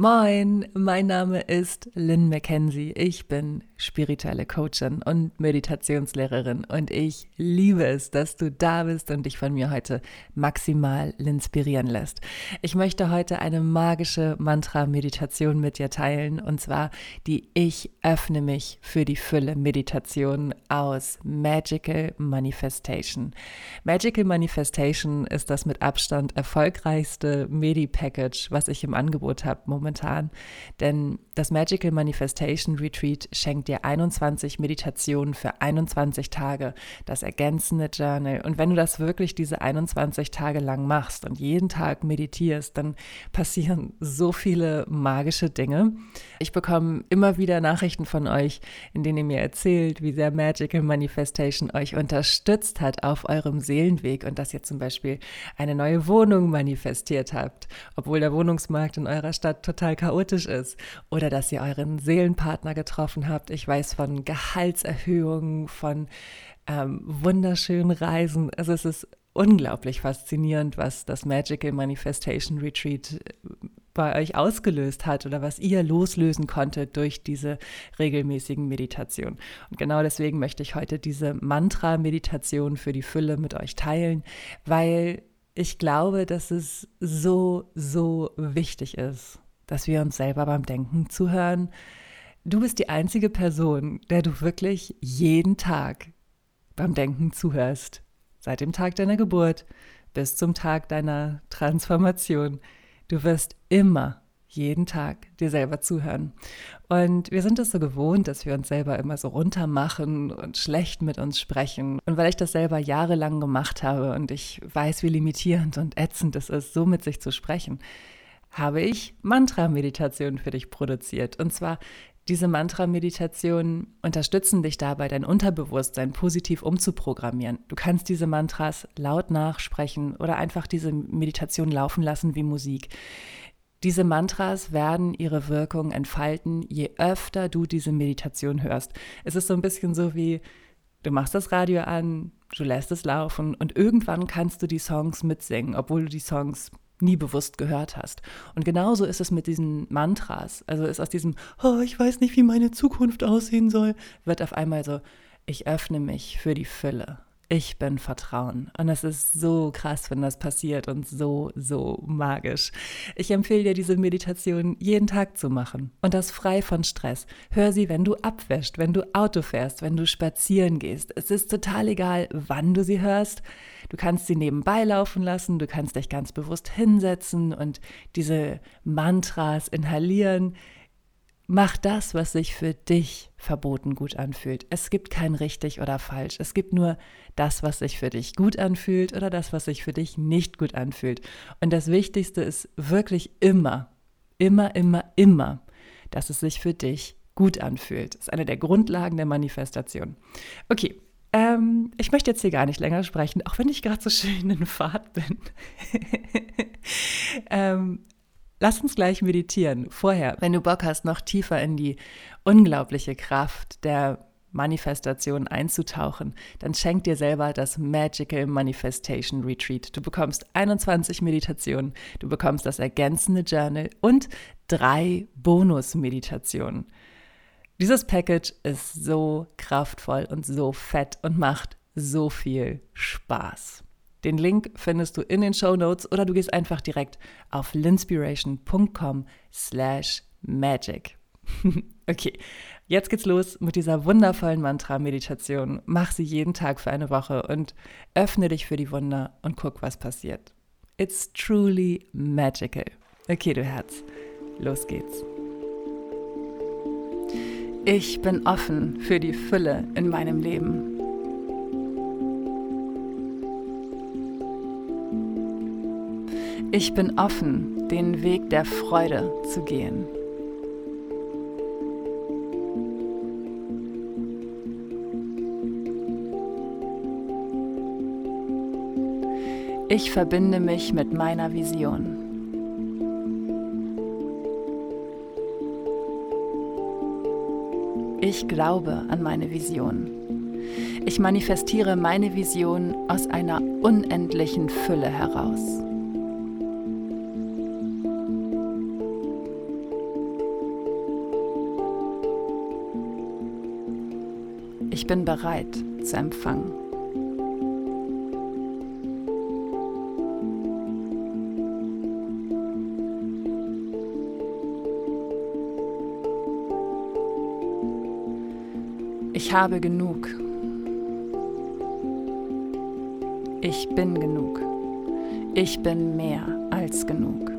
Moin, mein Name ist Lynn McKenzie. Ich bin spirituelle Coachin und Meditationslehrerin und ich liebe es, dass du da bist und dich von mir heute maximal inspirieren lässt. Ich möchte heute eine magische Mantra-Meditation mit dir teilen und zwar die Ich öffne mich für die Fülle Meditation aus Magical Manifestation. Magical Manifestation ist das mit Abstand erfolgreichste Medi-Package, was ich im Angebot habe momentan momentan, denn das Magical Manifestation Retreat schenkt dir 21 Meditationen für 21 Tage, das ergänzende Journal. Und wenn du das wirklich diese 21 Tage lang machst und jeden Tag meditierst, dann passieren so viele magische Dinge. Ich bekomme immer wieder Nachrichten von euch, in denen ihr mir erzählt, wie sehr Magical Manifestation euch unterstützt hat auf eurem Seelenweg und dass ihr zum Beispiel eine neue Wohnung manifestiert habt, obwohl der Wohnungsmarkt in eurer Stadt total total chaotisch ist oder dass ihr euren Seelenpartner getroffen habt. Ich weiß von Gehaltserhöhungen, von ähm, wunderschönen Reisen. Also es ist unglaublich faszinierend, was das Magical Manifestation Retreat äh, bei euch ausgelöst hat oder was ihr loslösen konntet durch diese regelmäßigen Meditationen. Und genau deswegen möchte ich heute diese Mantra-Meditation für die Fülle mit euch teilen, weil ich glaube, dass es so, so wichtig ist dass wir uns selber beim Denken zuhören. Du bist die einzige Person, der du wirklich jeden Tag beim Denken zuhörst. Seit dem Tag deiner Geburt bis zum Tag deiner Transformation. Du wirst immer jeden Tag dir selber zuhören. Und wir sind es so gewohnt, dass wir uns selber immer so runtermachen und schlecht mit uns sprechen. Und weil ich das selber jahrelang gemacht habe und ich weiß, wie limitierend und ätzend es ist, so mit sich zu sprechen, habe ich Mantra-Meditationen für dich produziert. Und zwar diese Mantra-Meditationen unterstützen dich dabei, dein Unterbewusstsein positiv umzuprogrammieren. Du kannst diese Mantras laut nachsprechen oder einfach diese Meditation laufen lassen wie Musik. Diese Mantras werden ihre Wirkung entfalten, je öfter du diese Meditation hörst. Es ist so ein bisschen so wie, du machst das Radio an, du lässt es laufen und irgendwann kannst du die Songs mitsingen, obwohl du die Songs nie bewusst gehört hast. Und genauso ist es mit diesen Mantras. Also ist aus diesem, oh, ich weiß nicht, wie meine Zukunft aussehen soll, wird auf einmal so, ich öffne mich für die Fülle ich bin Vertrauen. Und es ist so krass, wenn das passiert und so, so magisch. Ich empfehle dir, diese Meditation jeden Tag zu machen und das frei von Stress. Hör sie, wenn du abwäschst, wenn du Auto fährst, wenn du spazieren gehst. Es ist total egal, wann du sie hörst. Du kannst sie nebenbei laufen lassen, du kannst dich ganz bewusst hinsetzen und diese Mantras inhalieren. Mach das, was sich für dich verboten gut anfühlt. Es gibt kein richtig oder falsch. Es gibt nur das, was sich für dich gut anfühlt oder das, was sich für dich nicht gut anfühlt. Und das Wichtigste ist wirklich immer, immer, immer, immer, dass es sich für dich gut anfühlt. Das ist eine der Grundlagen der Manifestation. Okay, ähm, ich möchte jetzt hier gar nicht länger sprechen, auch wenn ich gerade so schön in Fahrt bin. ähm, Lass uns gleich meditieren. Vorher, wenn du Bock hast, noch tiefer in die unglaubliche Kraft der Manifestation einzutauchen, dann schenk dir selber das Magical Manifestation Retreat. Du bekommst 21 Meditationen, du bekommst das ergänzende Journal und drei Bonus-Meditationen. Dieses Package ist so kraftvoll und so fett und macht so viel Spaß. Den Link findest du in den Show Notes oder du gehst einfach direkt auf linspiration.com slash magic. okay, jetzt geht's los mit dieser wundervollen Mantra-Meditation. Mach sie jeden Tag für eine Woche und öffne dich für die Wunder und guck, was passiert. It's truly magical. Okay, du Herz, los geht's. Ich bin offen für die Fülle in meinem Leben. Ich bin offen, den Weg der Freude zu gehen. Ich verbinde mich mit meiner Vision. Ich glaube an meine Vision. Ich manifestiere meine Vision aus einer unendlichen Fülle heraus. Ich bin bereit zu empfangen. Ich habe genug. Ich bin genug. Ich bin mehr als genug.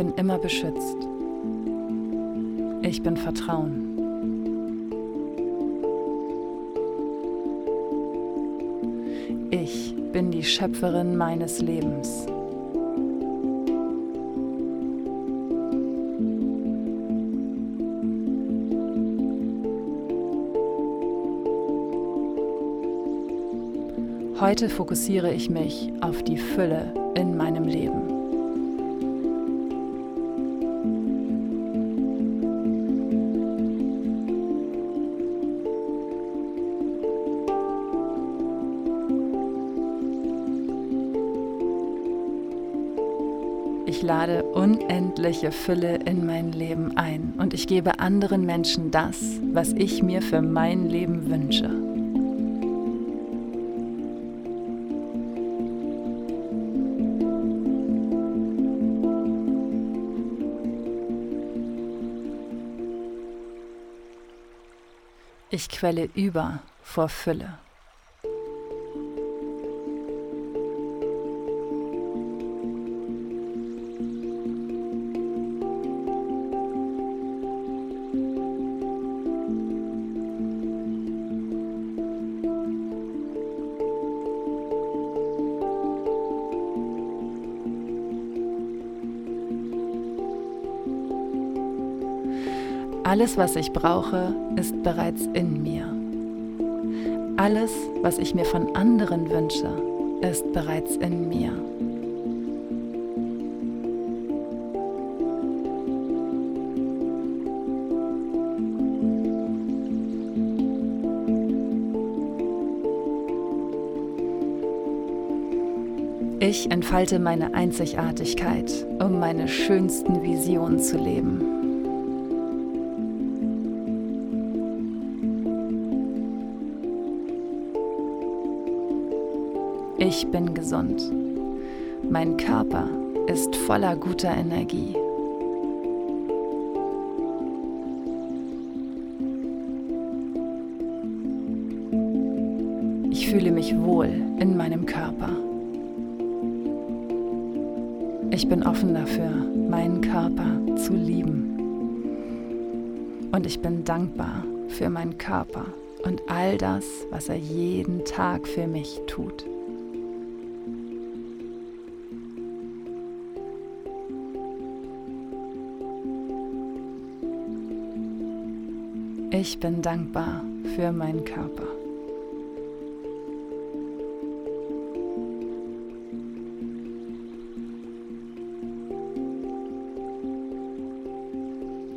Bin immer beschützt. Ich bin Vertrauen. Ich bin die Schöpferin meines Lebens. Heute fokussiere ich mich auf die Fülle in meinem Leben. Lade unendliche Fülle in mein Leben ein und ich gebe anderen Menschen das, was ich mir für mein Leben wünsche. Ich quelle über vor Fülle. Alles, was ich brauche, ist bereits in mir. Alles, was ich mir von anderen wünsche, ist bereits in mir. Ich entfalte meine Einzigartigkeit, um meine schönsten Visionen zu leben. Ich bin gesund. Mein Körper ist voller guter Energie. Ich fühle mich wohl in meinem Körper. Ich bin offen dafür, meinen Körper zu lieben. Und ich bin dankbar für meinen Körper und all das, was er jeden Tag für mich tut. Ich bin dankbar für meinen Körper.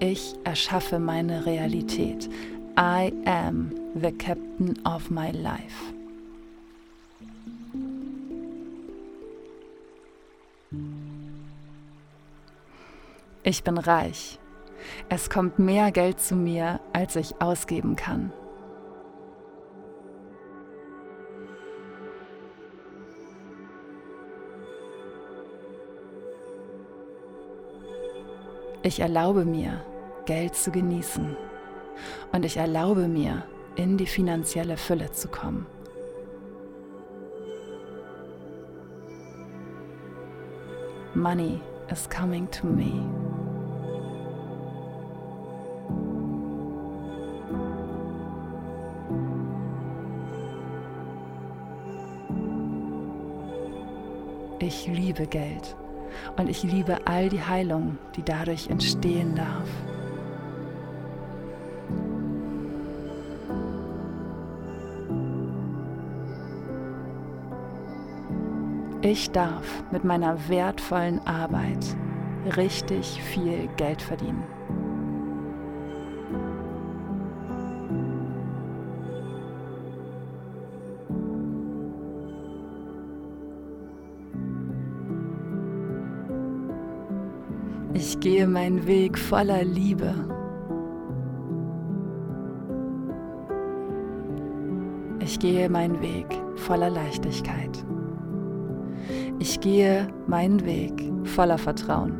Ich erschaffe meine Realität. I am the captain of my life. Ich bin reich es kommt mehr Geld zu mir, als ich ausgeben kann. Ich erlaube mir, Geld zu genießen. Und ich erlaube mir, in die finanzielle Fülle zu kommen. Money is coming to me. Ich liebe Geld und ich liebe all die Heilung, die dadurch entstehen darf. Ich darf mit meiner wertvollen Arbeit richtig viel Geld verdienen. Ich gehe meinen Weg voller Liebe. Ich gehe meinen Weg voller Leichtigkeit. Ich gehe meinen Weg voller Vertrauen.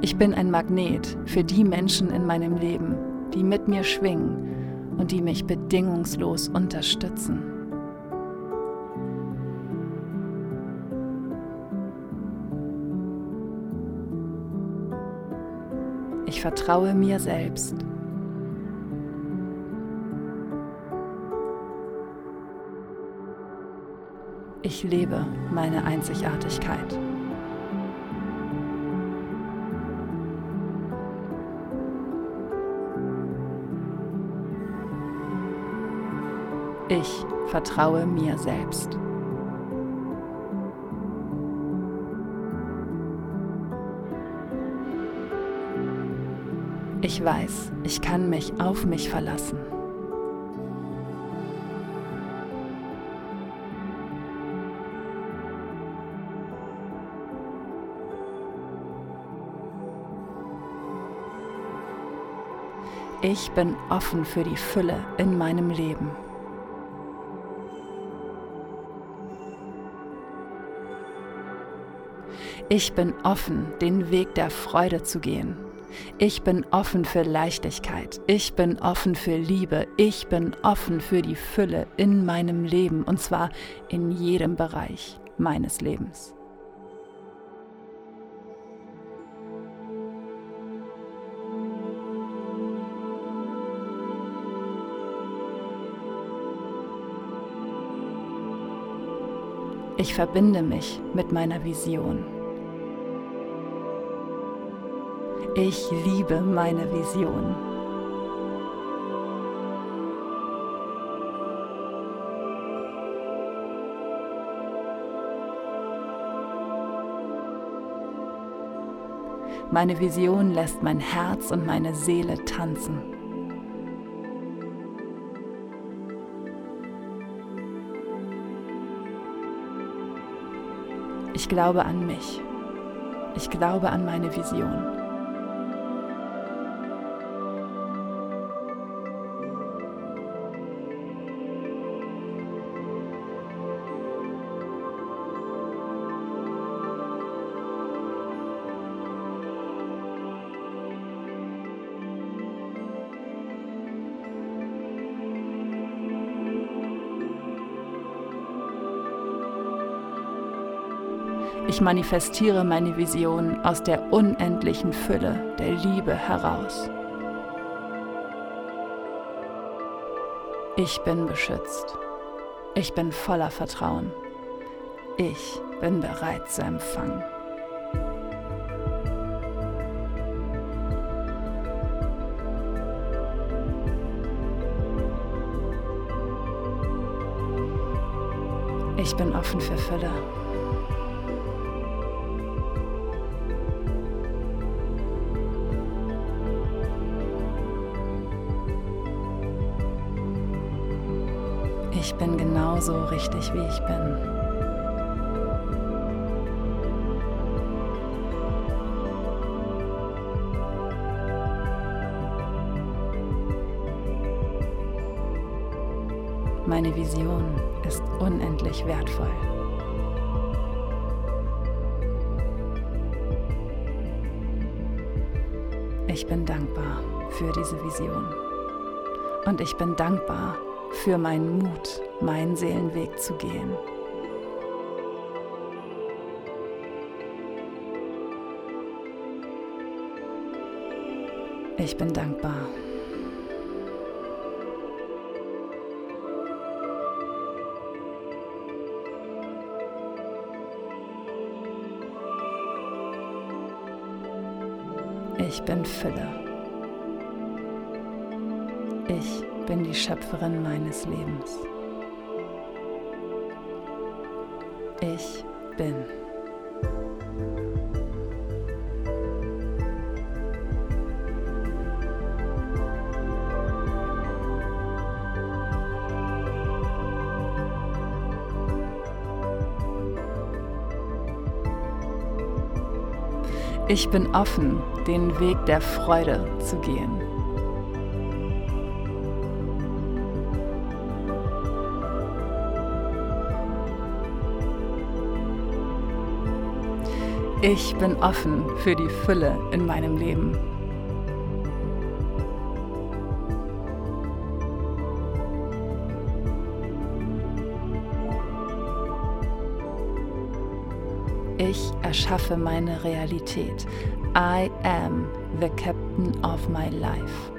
Ich bin ein Magnet für die Menschen in meinem Leben, die mit mir schwingen und die mich bedingungslos unterstützen. Ich vertraue mir selbst. Ich lebe meine Einzigartigkeit. Ich vertraue mir selbst. Ich weiß, ich kann mich auf mich verlassen. Ich bin offen für die Fülle in meinem Leben. Ich bin offen, den Weg der Freude zu gehen. Ich bin offen für Leichtigkeit. Ich bin offen für Liebe. Ich bin offen für die Fülle in meinem Leben und zwar in jedem Bereich meines Lebens. Ich verbinde mich mit meiner Vision. Ich liebe meine Vision. Meine Vision lässt mein Herz und meine Seele tanzen. Ich glaube an mich. Ich glaube an meine Vision. Ich manifestiere meine Vision aus der unendlichen Fülle der Liebe heraus. Ich bin beschützt. Ich bin voller Vertrauen. Ich bin bereit zu empfangen. Ich bin offen für Fülle. Ich bin genauso richtig, wie ich bin. Meine Vision ist unendlich wertvoll. Ich bin dankbar für diese Vision. Und ich bin dankbar für meinen Mut, meinen Seelenweg zu gehen. Ich bin dankbar. Ich bin Fülle. Ich bin die Schöpferin meines Lebens. Ich bin. Ich bin offen, den Weg der Freude zu gehen. Ich bin offen für die Fülle in meinem Leben. Ich erschaffe meine Realität. I am the captain of my life.